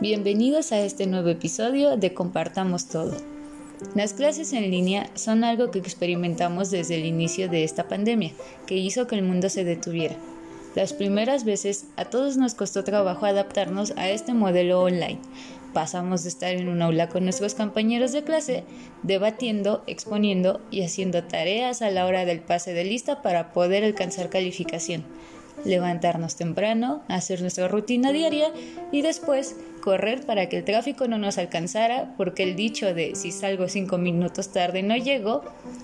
Bienvenidos a este nuevo episodio de Compartamos Todo. Las clases en línea son algo que experimentamos desde el inicio de esta pandemia, que hizo que el mundo se detuviera. Las primeras veces a todos nos costó trabajo adaptarnos a este modelo online. Pasamos de estar en un aula con nuestros compañeros de clase, debatiendo, exponiendo y haciendo tareas a la hora del pase de lista para poder alcanzar calificación. Levantarnos temprano, hacer nuestra rutina diaria y después correr para que el tráfico no nos alcanzara porque el dicho de si salgo cinco minutos tarde no llego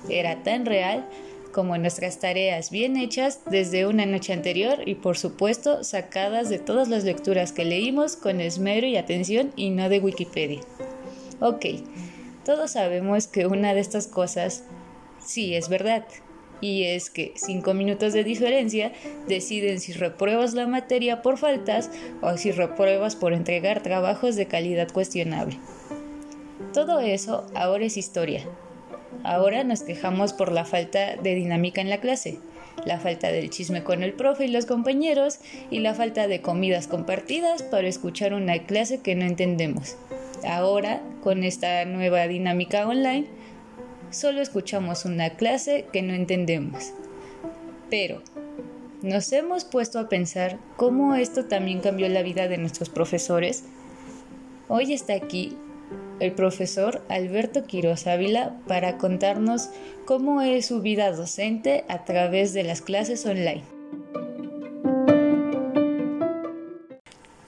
era tan real como nuestras tareas bien hechas desde una noche anterior y por supuesto sacadas de todas las lecturas que leímos con esmero y atención y no de Wikipedia. Ok, todos sabemos que una de estas cosas sí es verdad, y es que cinco minutos de diferencia deciden si repruebas la materia por faltas o si repruebas por entregar trabajos de calidad cuestionable. Todo eso ahora es historia. Ahora nos quejamos por la falta de dinámica en la clase, la falta del chisme con el profe y los compañeros y la falta de comidas compartidas para escuchar una clase que no entendemos. Ahora, con esta nueva dinámica online, solo escuchamos una clase que no entendemos. Pero, ¿nos hemos puesto a pensar cómo esto también cambió la vida de nuestros profesores? Hoy está aquí el profesor Alberto Quiroz Ávila para contarnos cómo es su vida docente a través de las clases online.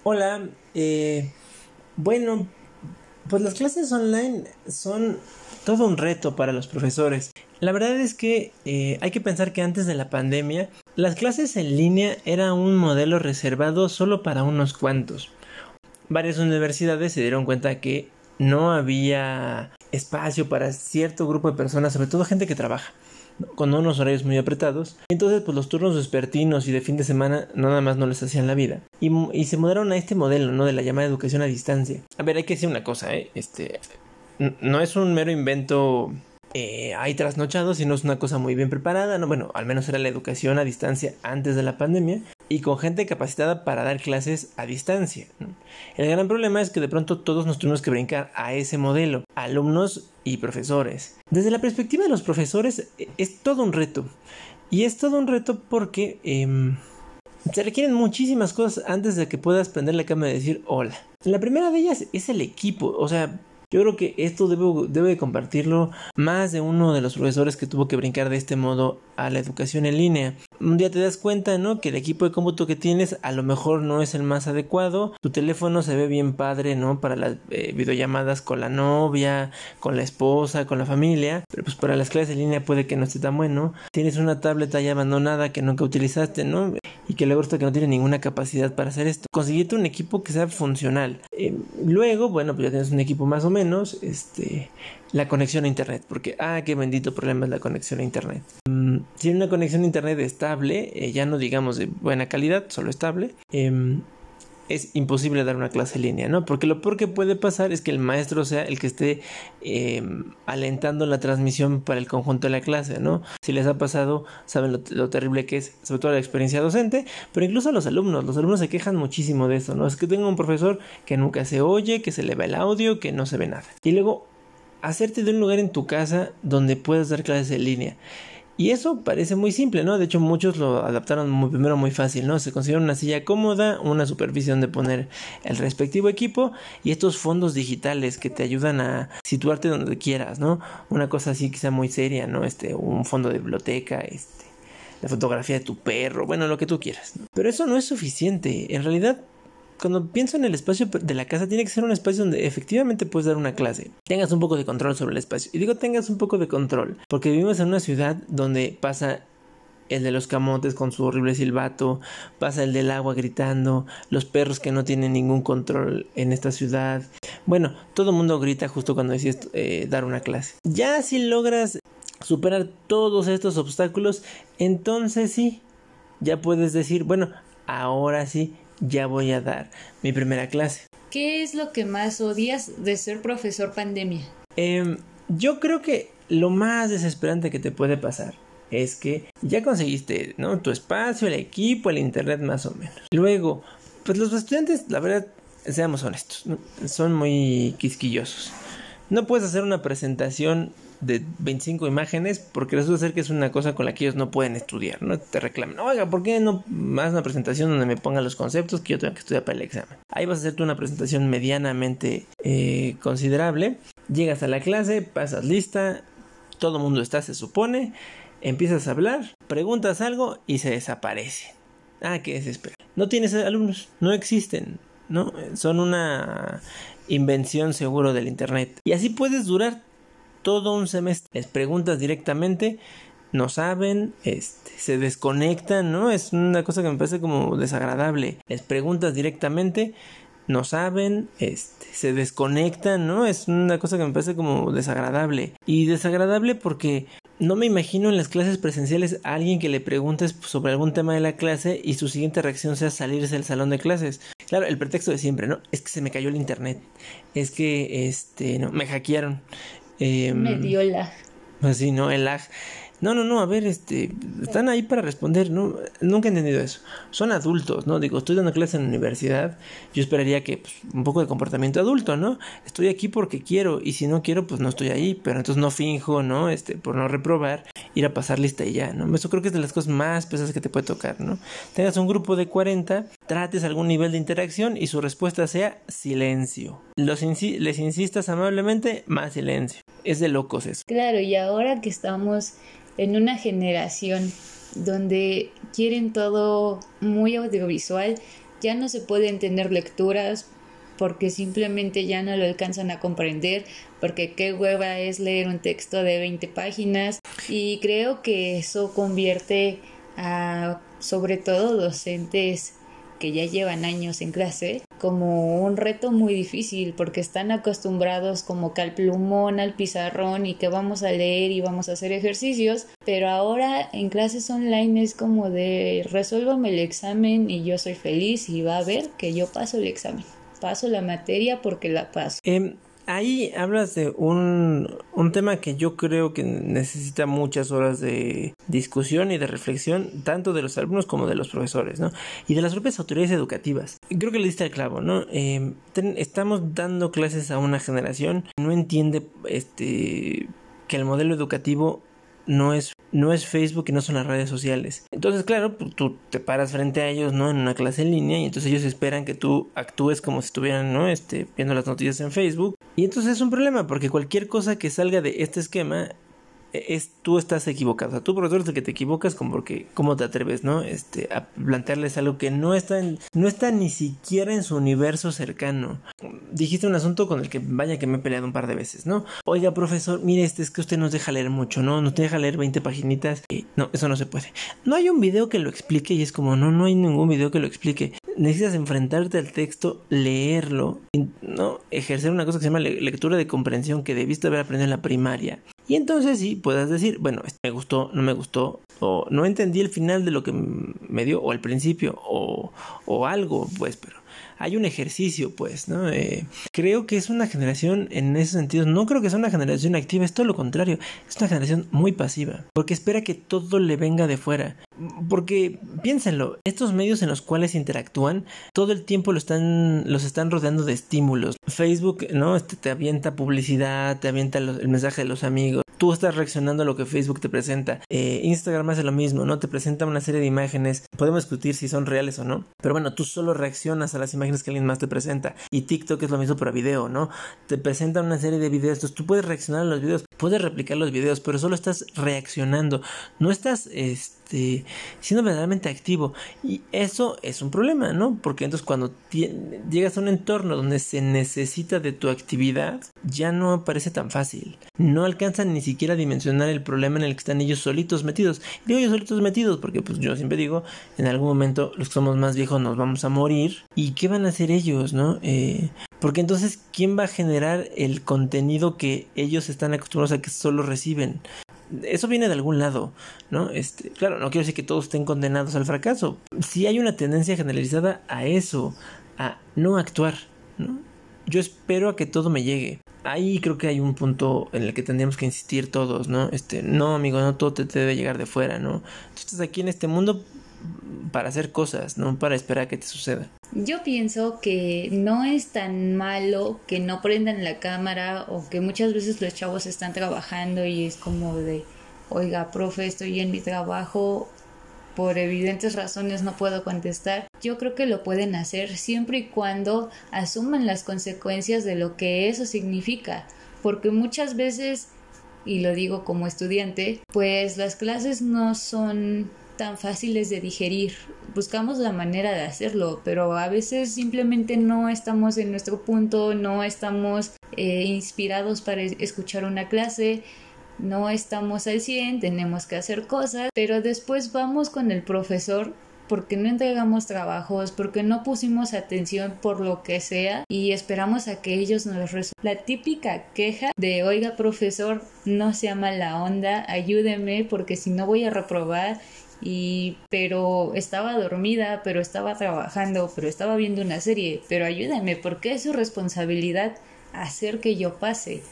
Hola, eh, bueno, pues las clases online son todo un reto para los profesores. La verdad es que eh, hay que pensar que antes de la pandemia, las clases en línea era un modelo reservado solo para unos cuantos. Varias universidades se dieron cuenta que no había espacio para cierto grupo de personas, sobre todo gente que trabaja con unos horarios muy apretados. Entonces, pues los turnos vespertinos y de fin de semana nada más no les hacían la vida. Y, y, se mudaron a este modelo, ¿no? De la llamada educación a distancia. A ver, hay que decir una cosa, ¿eh? Este, no es un mero invento eh, ahí trasnochado, sino es una cosa muy bien preparada. No, bueno, al menos era la educación a distancia antes de la pandemia y con gente capacitada para dar clases a distancia. El gran problema es que de pronto todos nos tuvimos que brincar a ese modelo, alumnos y profesores. Desde la perspectiva de los profesores e, es todo un reto. Y es todo un reto porque em, se requieren muchísimas cosas antes de que puedas prender la cámara y decir hola. La primera de ellas es el equipo, o sea, yo creo que esto debe, compartirlo más de uno de los profesores que tuvo que brincar de este modo a la educación en línea. Un día te das cuenta, ¿no? Que el equipo de cómputo que tienes a lo mejor no es el más adecuado. Tu teléfono se ve bien padre, ¿no? Para las eh, videollamadas con la novia, con la esposa, con la familia. Pero pues para las clases en línea puede que no esté tan bueno. Tienes una tableta ya abandonada que nunca utilizaste, ¿no? Y que luego está que no tiene ninguna capacidad para hacer esto. Conseguirte un equipo que sea funcional. Eh, luego, bueno, pues ya tienes un equipo más o menos, este, la conexión a internet, porque, ah, qué bendito problema es la conexión a internet. Mm, si una conexión a internet estable, eh, ya no digamos de buena calidad, solo estable, em, es imposible dar una clase en línea, ¿no? Porque lo peor que puede pasar es que el maestro sea el que esté em, alentando la transmisión para el conjunto de la clase, ¿no? Si les ha pasado, saben lo, lo, terrible que es, sobre todo la experiencia docente, pero incluso a los alumnos, los alumnos se quejan muchísimo de eso, ¿no? Es que tengo un profesor que nunca se oye, que se le va el audio, que no se ve nada. Y luego, hacerte de un lugar en tu casa donde puedas dar clases en línea. Y eso parece muy simple, ¿no? De hecho, muchos lo adaptaron muy, primero muy fácil, ¿no? Se consiguieron una silla cómoda, una superficie donde poner el respectivo equipo y estos fondos digitales que te ayudan a situarte donde quieras, ¿no? Una cosa así quizá muy seria, ¿no? Este, un fondo de biblioteca, este, la fotografía de tu perro, bueno, lo que tú quieras. Pero eso no es suficiente. En realidad, cuando pienso en el espacio de la casa, tiene que ser un espacio donde efectivamente puedes dar una clase. Tengas un poco de control sobre el espacio. Y digo tengas un poco de control, porque vivimos en una ciudad donde pasa el de los camotes con su horrible silbato, pasa el del agua gritando, los perros que no tienen ningún control en esta ciudad. Bueno, todo el mundo grita justo cuando decides eh, dar una clase. Ya si logras superar todos estos obstáculos, entonces sí, ya puedes decir, bueno, ahora sí, ya voy a dar mi primera clase. ¿Qué es lo que más odias de ser profesor pandemia? Eh, yo creo que lo más desesperante que te puede pasar es que ya conseguiste, ¿no? Tu espacio, el equipo, el internet más o menos. Luego, pues los estudiantes, la verdad, seamos honestos, son muy quisquillosos. No puedes hacer una presentación de 25 imágenes porque resulta ser que es una cosa con la que ellos no pueden estudiar, ¿no? Te reclaman, oiga, ¿por qué no más una presentación donde me pongan los conceptos que yo tengo que estudiar para el examen? Ahí vas a hacerte una presentación medianamente eh, considerable, llegas a la clase, pasas lista, todo mundo está, se supone, empiezas a hablar, preguntas algo y se desaparece. Ah, qué desespero. No tienes alumnos, no existen, ¿no? Son una invención seguro del Internet. Y así puedes durar todo un semestre. Les preguntas directamente, no saben, este, se desconectan, ¿no? Es una cosa que me parece como desagradable. Les preguntas directamente, no saben, este, se desconectan, ¿no? Es una cosa que me parece como desagradable. Y desagradable porque no me imagino en las clases presenciales a alguien que le preguntes sobre algún tema de la clase y su siguiente reacción sea salirse del salón de clases. Claro, el pretexto de siempre, ¿no? Es que se me cayó el internet. Es que, este, no, me hackearon. Eh, me dio lag. Pues sí, ¿no? El lag. No, no, no, a ver, este, están ahí para responder, ¿no? Nunca he entendido eso. Son adultos, ¿no? Digo, estoy dando clases en la universidad, yo esperaría que pues, un poco de comportamiento adulto, ¿no? Estoy aquí porque quiero y si no quiero, pues no estoy ahí, pero entonces no finjo, ¿no? Este, por no reprobar, ir a pasar lista y ya, ¿no? Eso creo que es de las cosas más pesadas que te puede tocar, ¿no? Tengas un grupo de 40, trates algún nivel de interacción y su respuesta sea silencio. Los les insistas amablemente, más silencio. Es de locos eso. Claro, y ahora que estamos en una generación donde quieren todo muy audiovisual, ya no se pueden tener lecturas porque simplemente ya no lo alcanzan a comprender, porque qué hueva es leer un texto de 20 páginas y creo que eso convierte a sobre todo docentes que ya llevan años en clase como un reto muy difícil porque están acostumbrados como que al plumón, al pizarrón y que vamos a leer y vamos a hacer ejercicios, pero ahora en clases online es como de resuélvame el examen y yo soy feliz y va a ver que yo paso el examen. Paso la materia porque la paso. Em, ahí hablas de un, un tema que yo creo que necesita muchas horas de discusión y de reflexión, tanto de los alumnos como de los profesores, ¿no? Y de las propias autoridades educativas. Creo que le diste el clavo, ¿no? Eh, estamos dando clases a una generación que no entiende este que el modelo educativo no es, no es Facebook y no son las redes sociales. Entonces, claro, pues, tú te paras frente a ellos, ¿no? En una clase en línea y entonces ellos esperan que tú actúes como si estuvieran, ¿no? Este, viendo las noticias en Facebook. Y entonces es un problema porque cualquier cosa que salga de este esquema es tú estás equivocado. O sea, tú profesor es el que te equivocas como porque cómo te atreves, ¿no? Este a plantearles algo que no está no está ni siquiera en su universo cercano. Dijiste un asunto con el que vaya que me he peleado un par de veces, ¿no? Oiga, profesor, mire, este es que usted nos deja leer mucho, ¿no? Nos deja leer 20 paginitas. Y no, eso no se puede. No hay un video que lo explique y es como, no, no hay ningún video que lo explique. Necesitas enfrentarte al texto, leerlo, no ejercer una cosa que se llama lectura de comprensión que debiste haber aprendido en la primaria. Y entonces sí, puedas decir, bueno, me gustó, no me gustó, o no entendí el final de lo que me dio, o el principio, o, o algo, pues, pero hay un ejercicio, pues, ¿no? Eh, creo que es una generación en ese sentido, no creo que sea una generación activa, es todo lo contrario, es una generación muy pasiva, porque espera que todo le venga de fuera. Porque piénsenlo, estos medios en los cuales interactúan todo el tiempo lo están, los están rodeando de estímulos. Facebook, ¿no? Este, te avienta publicidad, te avienta el mensaje de los amigos, tú estás reaccionando a lo que Facebook te presenta. Eh, Instagram hace lo mismo, ¿no? Te presenta una serie de imágenes. Podemos discutir si son reales o no. Pero bueno, tú solo reaccionas a las imágenes que alguien más te presenta. Y TikTok es lo mismo para video, ¿no? Te presenta una serie de videos. Entonces tú puedes reaccionar a los videos, puedes replicar los videos, pero solo estás reaccionando. No estás, este, siendo verdaderamente activo. Y eso es un problema, ¿no? Porque entonces cuando llegas a un entorno donde se necesita de tu actividad, ya no parece tan fácil. No alcanzan ni siquiera dimensionar el problema en el que están ellos solitos metidos. Y digo ellos solitos metidos porque pues yo siempre digo, en algún momento los que somos más viejos nos vamos a morir. ¿Y qué van a hacer ellos, no? Eh, porque entonces, ¿quién va a generar el contenido que ellos están acostumbrados a que solo reciben? Eso viene de algún lado, ¿no? Este, claro, no quiero decir que todos estén condenados al fracaso. Si hay una tendencia generalizada a eso, a no actuar, ¿no? Yo espero a que todo me llegue ahí creo que hay un punto en el que tendríamos que insistir todos, ¿no? Este, no, amigo, no todo te, debe llegar de fuera, ¿no? Tú estás aquí en este mundo para hacer cosas, no para esperar a que te suceda. Yo pienso que no es tan malo que no prendan la cámara o que muchas veces los chavos están trabajando y es como de, oiga, profe, estoy en mi trabajo, por evidentes razones no puedo contestar. Yo creo que lo pueden hacer siempre y cuando asuman las consecuencias de lo que eso significa, porque muchas veces, y lo digo como estudiante, pues las clases no son tan fáciles de digerir. Buscamos la manera de hacerlo, pero a veces simplemente no estamos en nuestro punto, no estamos eh, inspirados para escuchar una clase no estamos al 100, tenemos que hacer cosas, pero después vamos con el profesor porque no entregamos trabajos, porque no pusimos atención por lo que sea y esperamos a que ellos nos resuelvan. La típica queja de, oiga profesor, no sea mala onda, ayúdeme porque si no voy a reprobar y pero estaba dormida, pero estaba trabajando, pero estaba viendo una serie, pero ayúdame porque es su responsabilidad hacer que yo pase.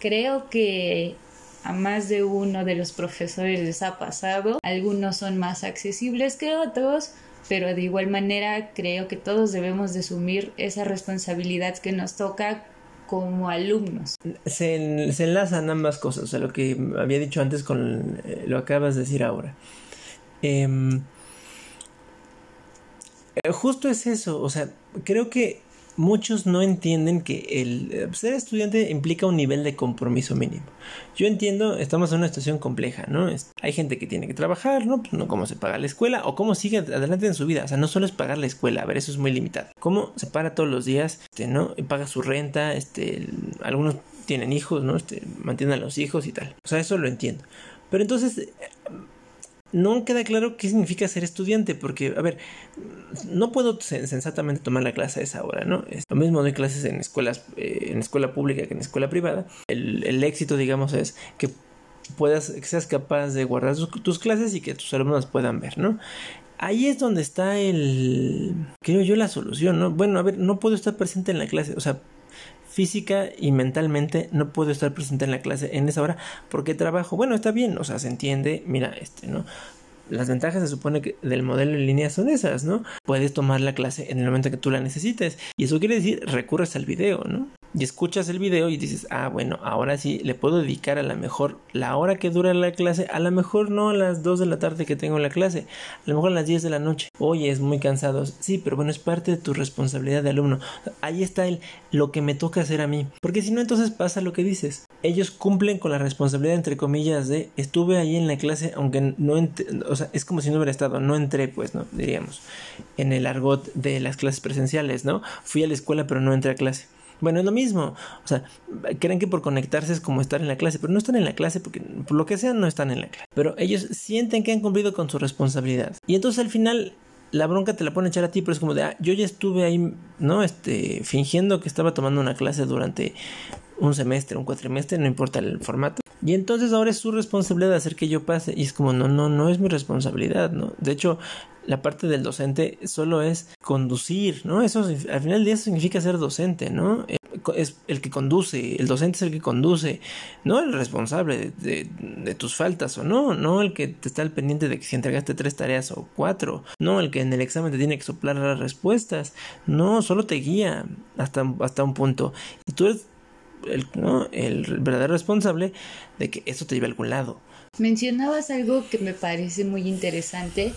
Creo que a más de uno de los profesores les ha pasado. Algunos son más accesibles que otros, pero de igual manera creo que todos debemos de asumir esa responsabilidad que nos toca como alumnos. Se, enlazan ambas cosas, o sea, lo que había dicho antes con eh, lo acabas de decir ahora. Em, eh, justo es eso, o sea, creo que muchos no entienden que el eh, ser estudiante implica un nivel de compromiso mínimo. Yo entiendo, estamos en una situación compleja, ¿no? hay gente que tiene que trabajar, ¿no? Pues no cómo se paga la escuela o cómo sigue adelante en su vida. O sea, no solo es pagar la escuela, a ver, eso es muy limitado. Cómo se para todos los días, este, ¿no? paga su renta, este, algunos tienen hijos, ¿no? Este, mantienen a los hijos y tal. O sea, eso lo entiendo. Pero entonces, no queda claro qué significa ser estudiante, porque, a ver, no puedo sensatamente tomar la clase a esa hora, ¿no? Es lo mismo doy clases en escuelas, eh, en escuela pública que en escuela privada. El, éxito, digamos, es que puedas, que seas capaz de guardar tus, clases y que tus alumnos puedan ver, ¿no? Ahí es donde está el, creo yo, la solución, ¿no? Bueno, a ver, no puedo estar presente en la clase, o sea, física y mentalmente no puedo estar presente en la clase en esa hora porque trabajo. Bueno, está bien, o sea, se entiende, mira, este, ¿no? Las ventajas se supone que del modelo en línea son esas, ¿no? Puedes tomar la clase en el momento que tú la necesites. Y eso quiere decir recurres al video, ¿no? Y escuchas el video y dices, ah, bueno, ahora sí le puedo dedicar a la mejor la hora que dura la clase, a lo mejor no a las 2 de la tarde que tengo la clase, a lo mejor a las 10 de la noche. Oye, es muy cansado. Sí, pero bueno, es parte de tu responsabilidad de alumno. Ahí está el lo que me toca hacer a mí. Porque si no, entonces pasa lo que dices. Ellos cumplen con la responsabilidad, entre comillas, de estuve ahí en la clase, aunque no o sea, es como si no hubiera estado, no entré, pues, ¿no? Diríamos, en el argot de las clases presenciales, ¿no? Fui a la escuela, pero no entré a clase. Bueno, es lo mismo. O sea, creen que por conectarse es como estar en la clase, pero no están en la clase porque por lo que sea no están en la clase. Pero ellos sienten que han cumplido con su responsabilidad. Y entonces al final la bronca te la pone a echar a ti, pero es como de, ah, yo ya estuve ahí, ¿no? Este, fingiendo que estaba tomando una clase durante un semestre, un cuatrimestre, no importa el formato. Y entonces ahora es su responsabilidad hacer que yo pase. Y es como, no, no, no es mi responsabilidad, ¿no? De hecho, la parte del docente solo es conducir, ¿no? Eso al final del día significa ser docente, ¿no? Eh, es el que conduce, el docente es el que conduce, no el responsable de, de, tus faltas o no, no el que te está al pendiente de que si entregaste tres tareas o cuatro, no el que en el examen te tiene que soplar las respuestas, no, solo te guía hasta, hasta un punto. Y tú eres el, ¿no? el verdadero responsable de que eso te lleve a algún lado. Mencionabas algo que me parece muy interesante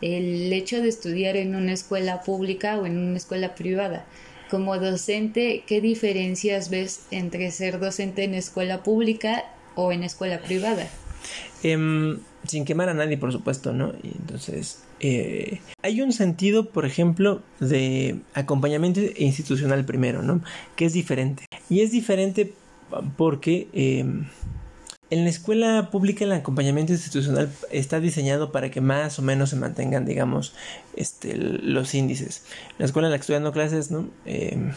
el hecho de estudiar en una escuela pública o en una escuela privada. Como docente, ¿qué diferencias ves entre ser docente en escuela pública o en escuela privada? Em, sin quemar a nadie, por supuesto, ¿no? Y entonces, eh, hay un sentido, por ejemplo, de acompañamiento institucional primero, ¿no? Que es diferente. Y es diferente porque... Em, en la escuela pública el acompañamiento institucional está diseñado para que más o menos se mantengan, digamos, este, los índices. La escuela en la que estoy dando clases ¿no? Em,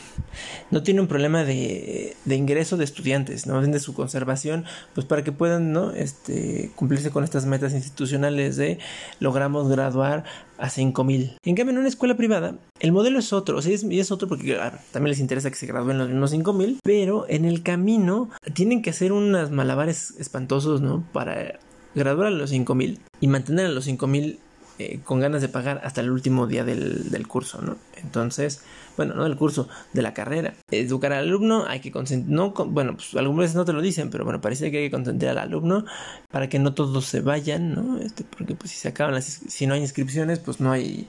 no tiene un problema de, ingreso de estudiantes, ¿no? de su conservación, pues para que puedan este, cumplirse con estas metas institucionales de logramos graduar a 5000. En cambio, en una escuela privada, el modelo es otro, o sea, es, otro porque también les interesa que se gradúen los mismos 5000, pero en el camino tienen que hacer unas malabares espantosos, ¿no? Para graduar a los 5000 y mantener a los 5000 eh, con ganas de pagar hasta el último día del, del curso, ¿no? Entonces, bueno, no del curso, de la carrera. Educar al alumno, hay que consentir, no, bueno, pues algunas veces no te lo dicen, pero bueno, parece que hay que consentir al alumno para que no todos se vayan, ¿no? Este, porque pues si se acaban las, si no hay inscripciones, pues no hay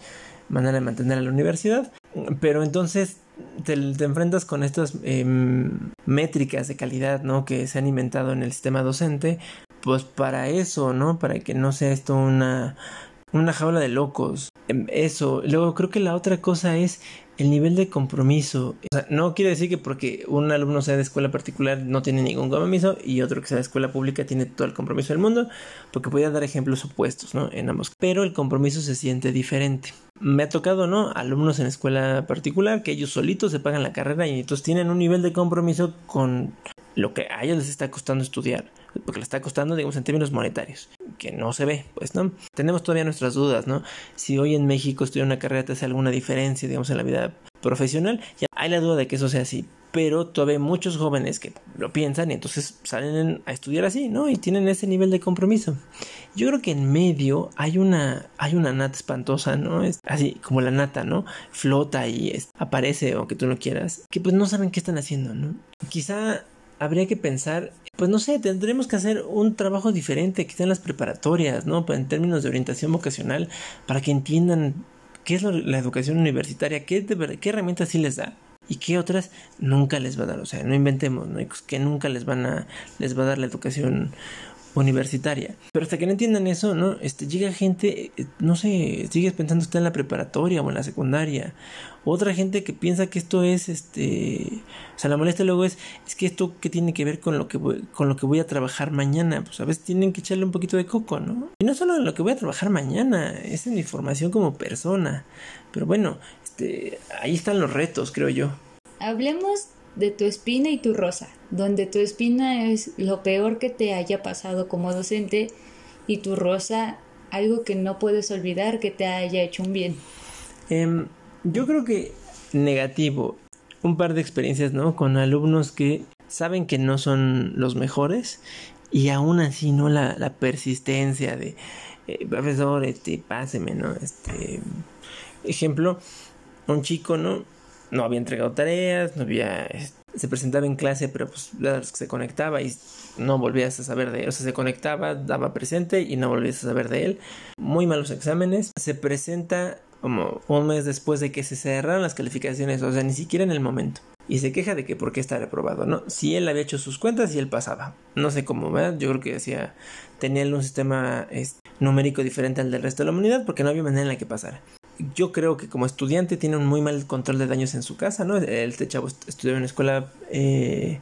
manera de mantener a la universidad. Pero entonces te, enfrentas con estas eh, métricas de calidad, ¿no? Que se han inventado en el sistema docente, pues para eso, ¿no? Para que no sea esto una una jaula de locos. Eso. Luego creo que la otra cosa es el nivel de compromiso. O sea, no quiere decir que porque un alumno sea de escuela particular no tiene ningún compromiso y otro que sea de escuela pública tiene todo el compromiso del mundo, porque podría dar ejemplos opuestos, ¿no? En ambos. Pero el compromiso se siente diferente. Me ha tocado, ¿no? Alumnos en escuela particular que ellos solitos se pagan la carrera y entonces tienen un nivel de compromiso con lo que a ellos les está costando estudiar, porque les está costando, digamos, en términos monetarios, que no se ve, pues, ¿no? Tenemos todavía nuestras dudas, ¿no? Si hoy en México estudiar una carrera te hace alguna diferencia, digamos, en la vida profesional, ya hay la duda de que eso sea así, pero todavía hay muchos jóvenes que lo piensan y entonces salen a estudiar así, ¿no? Y tienen ese nivel de compromiso. Yo creo que en medio hay una, hay una nata espantosa, ¿no? Es así como la nata, ¿no? Flota y es, aparece, aunque tú no quieras, que pues no saben qué están haciendo, ¿no? Quizá habría que pensar, pues no sé, tendremos que hacer un trabajo diferente, quizá en las preparatorias, ¿no? En términos de orientación vocacional, para que entiendan qué es la educación universitaria, qué, qué herramientas sí les da y qué otras nunca les va a dar. O sea, no inventemos, ¿no? Que nunca les van a, les va a dar la educación universitaria. Pero hasta que no entiendan eso, ¿no? Este, llega gente, eh, no sé, sigues pensando usted en la preparatoria o en la secundaria. Otra gente que piensa que esto es, este, o sea, la molestia luego es, es que esto que tiene que ver con lo que voy, con lo que voy a trabajar mañana. Pues a veces tienen que echarle un poquito de coco, ¿no? Y no solo en lo que voy a trabajar mañana, es en mi formación como persona. Pero bueno, este, ahí están los retos, creo yo. Hablemos de tu espina y tu rosa, donde tu espina es lo peor que te haya pasado como docente y tu rosa algo que no puedes olvidar que te haya hecho un bien. Eh, yo creo que negativo, un par de experiencias, ¿no? Con alumnos que saben que no son los mejores y aún así, ¿no? La, la persistencia de, eh, profesor, este, páseme, ¿no? Este, ejemplo, un chico, ¿no? No había entregado tareas, no había se presentaba en clase, pero pues se conectaba y no volvías a saber de él. O sea, se conectaba, daba presente y no volvías a saber de él. Muy malos exámenes. Se presenta como un mes después de que se cerraron las calificaciones, o sea, ni siquiera en el momento. Y se queja de que por qué está reprobado, ¿no? Si él había hecho sus cuentas y él pasaba. No sé cómo, ¿verdad? Yo creo que decía, tenía un sistema numérico diferente al del resto de la humanidad porque no había manera en la que pasara yo creo que como estudiante tiene un muy mal control de daños en su casa, ¿no? Este chavo estudió en una escuela eh,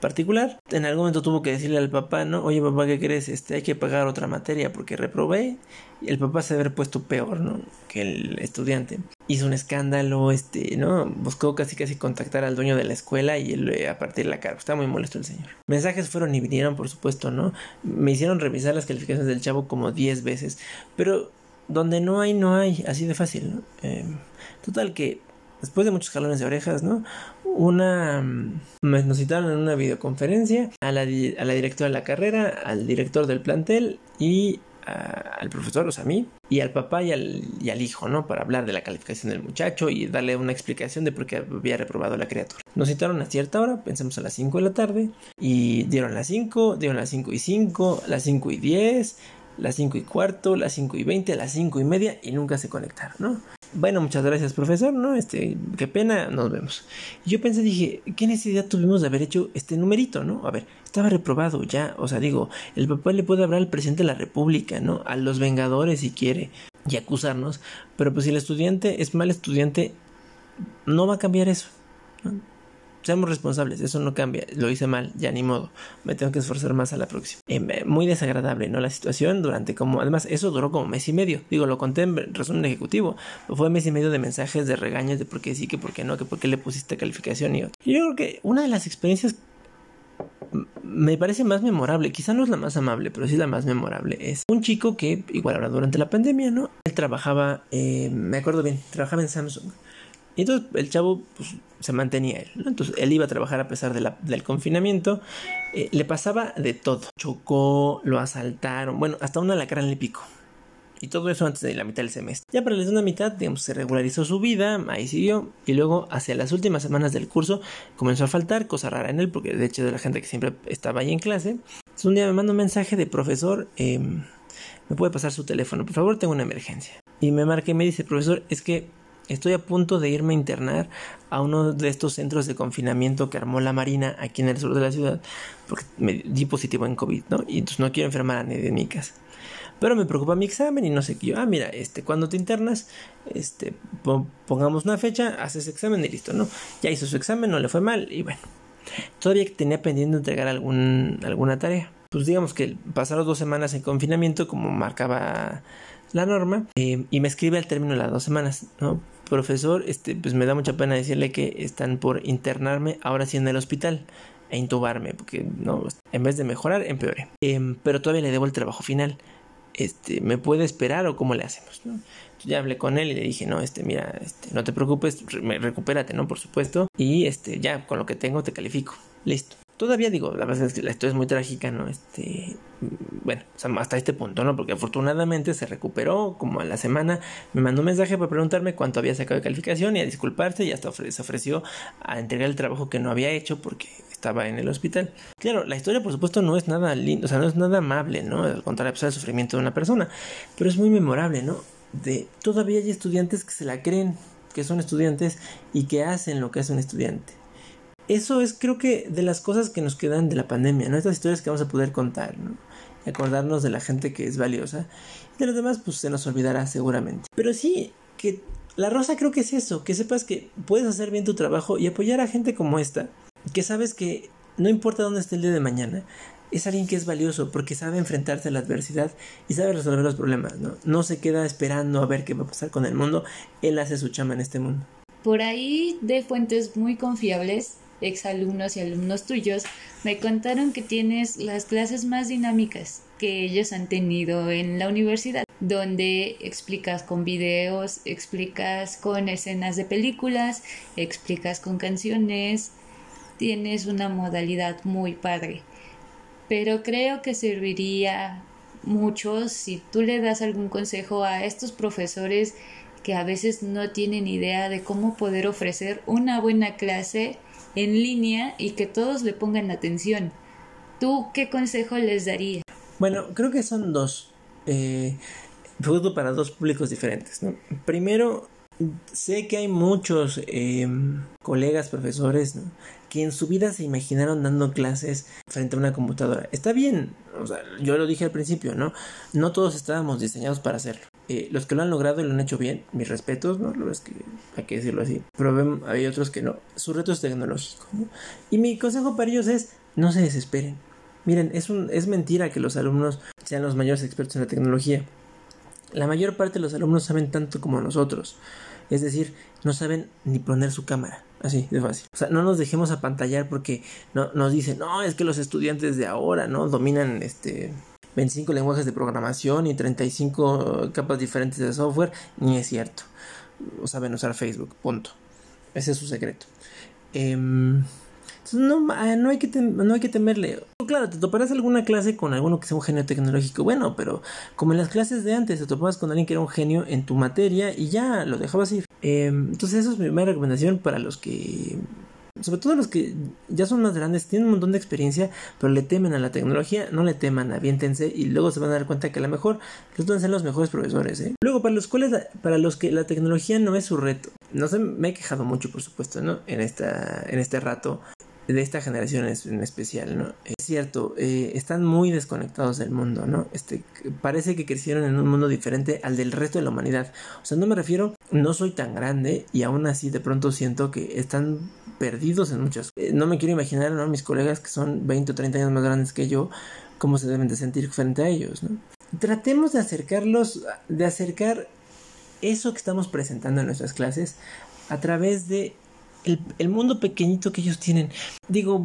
particular. En algún momento tuvo que decirle al papá, ¿no? Oye, papá, ¿qué crees? Este, hay que pagar otra materia porque reprobé. Y el papá se había puesto peor, ¿no? Que el estudiante. Hizo un escándalo, este, ¿no? Buscó casi casi contactar al dueño de la escuela y él a partir de la cara. Estaba muy molesto el señor. Mensajes fueron y vinieron, por supuesto, ¿no? Me hicieron revisar las calificaciones del chavo como 10 veces. Pero donde no hay, no hay, así de fácil, ¿no? Eh, total que después de muchos jalones de orejas, ¿no? Una... Mm, nos citaron en una videoconferencia a la, a la directora de la carrera, al director del plantel y al profesor, o sea, a mí, y al papá y al, al, hijo, ¿no? Para hablar de la calificación del muchacho y darle una explicación de por qué había reprobado la criatura. Nos citaron a cierta hora, pensamos a las 5 de la tarde, y dieron las 5, dieron las 5 y 5, las 5 y 10, las 5 y cuarto, las 5 y 20, las 5 y media y nunca se conectaron, ¿no? Bueno, muchas gracias, profesor, ¿no? Este, qué pena, nos vemos. Yo pensé, dije, ¿qué necesidad tuvimos de haber hecho este numerito, ¿no? A ver, estaba reprobado ya, o sea, digo, el papá le puede hablar al presidente de la República, ¿no? A los vengadores si quiere y acusarnos, pero pues si el estudiante es mal estudiante, no va a cambiar eso, ¿no? Seamos responsables, eso no cambia, lo hice mal, ya ni modo, me tengo que esforzar más a la próxima. Eh, muy desagradable, ¿no? La situación durante como, además, eso duró como mes y medio, digo, lo conté en resumen ejecutivo, fue mes y medio de mensajes, de regaños, de por qué sí, que por qué no, que por qué le pusiste calificación y otro. Yo creo que una de las experiencias me parece más memorable, quizá no es la más amable, pero sí la más memorable, es un chico que, igual ahora durante la pandemia, ¿no? Él trabajaba, eh, me acuerdo bien, trabajaba en Samsung. Y entonces el chavo pues, se mantenía él, ¿no? Entonces él iba a trabajar a pesar de del confinamiento. Eh, le pasaba de todo. Chocó, lo asaltaron, bueno, hasta una lacrán le picó. Y todo eso antes de la mitad del semestre. Ya para la segunda mitad, digamos, se regularizó su vida, ahí siguió. Y luego, hacia las últimas semanas del curso, comenzó a faltar, cosa rara en él, porque de hecho de la gente que siempre estaba ahí en clase. Entonces, un día me manda un mensaje de profesor, em, me puede pasar su teléfono, por favor, tengo una emergencia. Y me marca y me dice, profesor, es que estoy a punto de irme a internar a uno de estos centros de confinamiento que armó la Marina aquí en el sur de la ciudad, porque me di positivo en COVID, ¿no? Y entonces no quiero enfermar a nadie en mi casa pero me preocupa mi examen y no sé qué. Yo, ah, mira, este, cuando te internas, este, pongamos una fecha, haces examen y listo, ¿no? Ya hizo su examen, no le fue mal y bueno. Todavía tenía pendiente entregar algún, alguna tarea. Pues digamos que pasaron dos semanas en confinamiento, como marcaba la norma, eh, y me escribe al término de las dos semanas, ¿no? Profesor, este, pues me da mucha pena decirle que están por internarme ahora sí en el hospital e intubarme, porque no, en vez de mejorar, empeore. Em, pero todavía le debo el trabajo final este, ¿me puede esperar o cómo le hacemos? ¿no? ya hablé con él y le dije, no, este, mira, este, no te preocupes, recupérate, ¿no? Por supuesto. Y este, ya con lo que tengo te califico. Listo. Todavía digo, la verdad es que la historia es muy trágica, ¿no? Este, bueno, hasta este punto, ¿no? Porque afortunadamente se recuperó como a la semana, me mandó un mensaje para preguntarme cuánto había sacado de calificación y a disculparse y hasta se ofreció a entregar el trabajo que no había hecho porque estaba en el hospital. Claro, la historia por supuesto no es nada lindo, o sea, no es nada amable, ¿no? Al contrario, pesar del sufrimiento de una persona, pero es muy memorable, ¿no? De todavía hay estudiantes que se la creen, que son estudiantes y que hacen lo que hace un estudiante. Eso es creo que de las cosas que nos quedan de la pandemia, ¿no? Estas historias que vamos a poder contar, ¿no? Y acordarnos de la gente que es valiosa. Y de los demás, pues se nos olvidará seguramente. Pero sí, que la rosa creo que es eso, que sepas que puedes hacer bien tu trabajo y apoyar a gente como esta, que sabes que no importa dónde esté el día de mañana, es alguien que es valioso porque sabe enfrentarse a la adversidad y sabe resolver los problemas, ¿no? No se queda esperando a ver qué va a pasar con el mundo, él hace su chama en este mundo. Por ahí, de fuentes muy confiables, exalumnos y alumnos tuyos me contaron que tienes las clases más dinámicas que ellos han tenido en la universidad, donde explicas con videos, explicas con escenas de películas, explicas con canciones, tienes una modalidad muy padre. Pero creo que serviría mucho si tú le das algún consejo a estos profesores que a veces no tienen idea de cómo poder ofrecer una buena clase en línea y que todos le pongan atención. ¿Tú qué consejo les darías? Bueno, creo que son dos. Eh, para dos públicos diferentes. Primero, sé que hay muchos em, colegas, profesores, que en su vida se imaginaron dando clases frente a una computadora. Está bien, o sea, yo lo dije al principio, ¿no? No todos estábamos diseñados para hacerlo. Eh, los que lo han logrado y lo han hecho bien, mis respetos, ¿no? Lo es que hay que decirlo así. Pero hay otros que no. Su reto es tecnológico, ¿no? Y mi consejo para ellos es, no se desesperen. Miren, es, un, es mentira que los alumnos sean los mayores expertos en la tecnología. La mayor parte de los alumnos saben tanto como nosotros. Es decir, no saben ni poner su cámara. Así, de fácil. O sea, no nos dejemos apantallar porque no, nos dicen, no, es que los estudiantes de ahora, ¿no? Dominan este 25 lenguajes de programación y 35 capas diferentes de software. Ni es cierto. Saben usar Facebook, punto. Ese es su secreto. Eh, no, no, hay que no hay que temerle. Claro, te toparás alguna clase con alguno que sea un genio tecnológico, bueno, pero como en las clases de antes, te topabas con alguien que era un genio en tu materia y ya lo dejabas ir. Em, entonces, eso es mi primera recomendación para los que sobre todo los que ya son más grandes, tienen un montón de experiencia, pero le temen a la tecnología, no le teman, aviéntense y luego se van a dar cuenta que a lo mejor a ser los mejores profesores. ¿eh? Luego, para los cuales, para los que la tecnología no es su reto, no sé, me he quejado mucho, por supuesto, ¿no? En, esta, en este rato de esta generación en especial, ¿no? Es cierto, eh, están muy desconectados del mundo, ¿no? Este, parece que crecieron en un mundo diferente al del resto de la humanidad. O sea, no me refiero, no soy tan grande y aún así de pronto siento que están perdidos en muchas. Eh, no me quiero imaginar, ¿no? Mis colegas que son 20 o 30 años más grandes que yo, cómo se deben de sentir frente a ellos, ¿no? Tratemos de acercarlos, de acercar eso que estamos presentando en nuestras clases a través de el, mundo pequeñito que ellos tienen. Digo,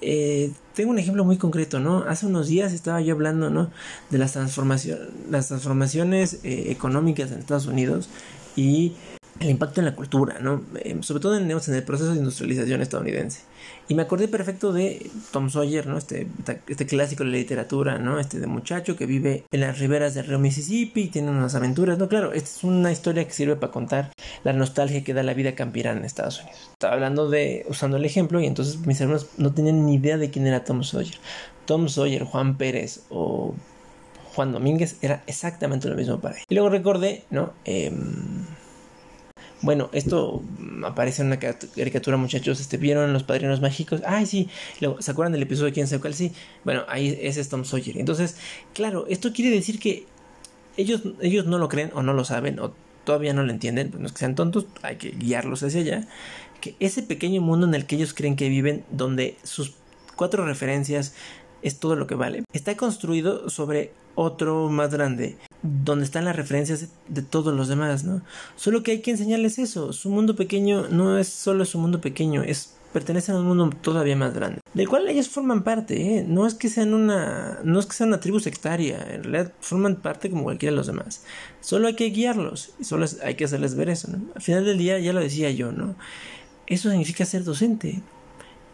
eh, tengo un ejemplo muy concreto, ¿no? Hace unos días estaba yo hablando, ¿no? De las, transformaciones las transformaciones eh, económicas en Estados Unidos y el impacto en la cultura, ¿no? Eh, sobre todo en, el proceso de industrialización estadounidense. Y me acordé perfecto de Tom Sawyer, ¿no? Este, este clásico de la literatura, ¿no? Este de muchacho que vive en las riberas del río Mississippi y tiene unas aventuras, ¿no? Claro, esta es una historia que sirve para contar la nostalgia que da la vida campirana en Estados Unidos. Estaba hablando de, usando el ejemplo, y entonces mis hermanos no tenían ni idea de quién era Tom Sawyer. Tom Sawyer, Juan Pérez o Juan Domínguez era exactamente lo mismo para él. Y luego recordé, ¿no? Eh, bueno, esto aparece en una caricatura, muchachos. Este, ¿Vieron los padrinos mágicos? Ay, sí. ¿Se acuerdan del episodio de quién sabe cuál? Sí. Bueno, ahí es Tom Sawyer. Entonces, claro, esto quiere decir que ellos, ellos no lo creen o no lo saben o todavía no lo entienden. Pues no es que sean tontos, hay que guiarlos hacia allá. Que ese pequeño mundo en el que ellos creen que viven, donde sus cuatro referencias es todo lo que vale, está construido sobre otro más grande, donde están las referencias de, todos los demás, ¿no? Solo que hay que enseñarles eso. Su mundo pequeño no es solo su mundo pequeño, es pertenecen a un mundo todavía más grande, del cual ellos forman parte, ¿eh? no es que sean una, no es que sean una tribu sectaria, en realidad forman parte como cualquiera de los demás. Solo hay que guiarlos y solo hay que hacerles ver eso, ¿no? Al final del día ya lo decía yo, ¿no? Eso significa ser docente,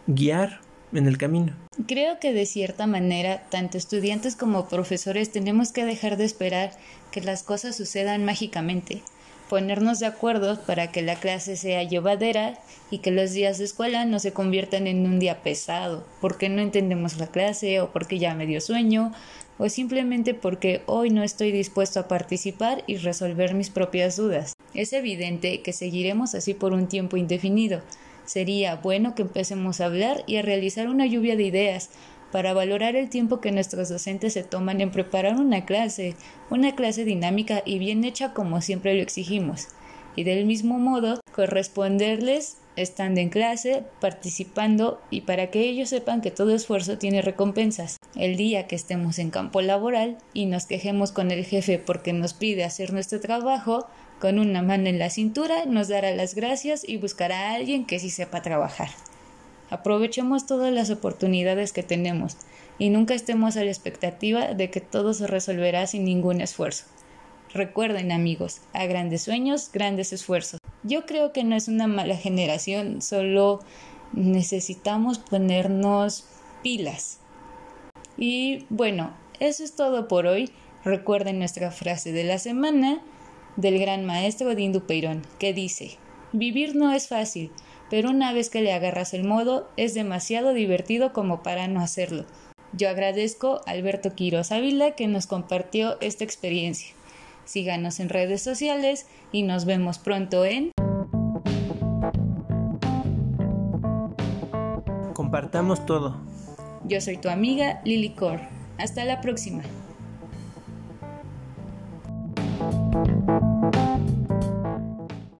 guiar en el camino. Creo que de cierta manera, tanto estudiantes como profesores tenemos que dejar de esperar que las cosas sucedan mágicamente, ponernos de acuerdo para que la clase sea llevadera y que los días de escuela no se conviertan en un día pesado, porque no entendemos la clase o porque ya me dio sueño o simplemente porque hoy no estoy dispuesto a participar y resolver mis propias dudas. Es evidente que seguiremos así por un tiempo indefinido, Sería bueno que empecemos a hablar y a realizar una lluvia de ideas para valorar el tiempo que nuestros docentes se toman en preparar una clase, una clase dinámica y bien hecha como siempre lo exigimos. Y del mismo modo, corresponderles estando en clase, participando y para que ellos sepan que todo esfuerzo tiene recompensas. El día que estemos en campo laboral y nos quejemos con el jefe porque nos pide hacer nuestro trabajo, con una mano en la cintura nos dará las gracias y buscará a alguien que sí sepa trabajar. Aprovechemos todas las oportunidades que tenemos y nunca estemos a la expectativa de que todo se resolverá sin ningún esfuerzo. Recuerden amigos, a grandes sueños, grandes esfuerzos. Yo creo que no es una mala generación, solo necesitamos ponernos pilas. Y bueno, eso es todo por hoy. Recuerden nuestra frase de la semana del gran maestro Dindu Peirón, que dice, Vivir no es fácil, pero una vez que le agarras el modo, es demasiado divertido como para no hacerlo. Yo agradezco a Alberto Quiroz Ávila que nos compartió esta experiencia. Síganos en redes sociales y nos vemos pronto en... Compartamos todo. Yo soy tu amiga Lily Cor. Hasta la próxima.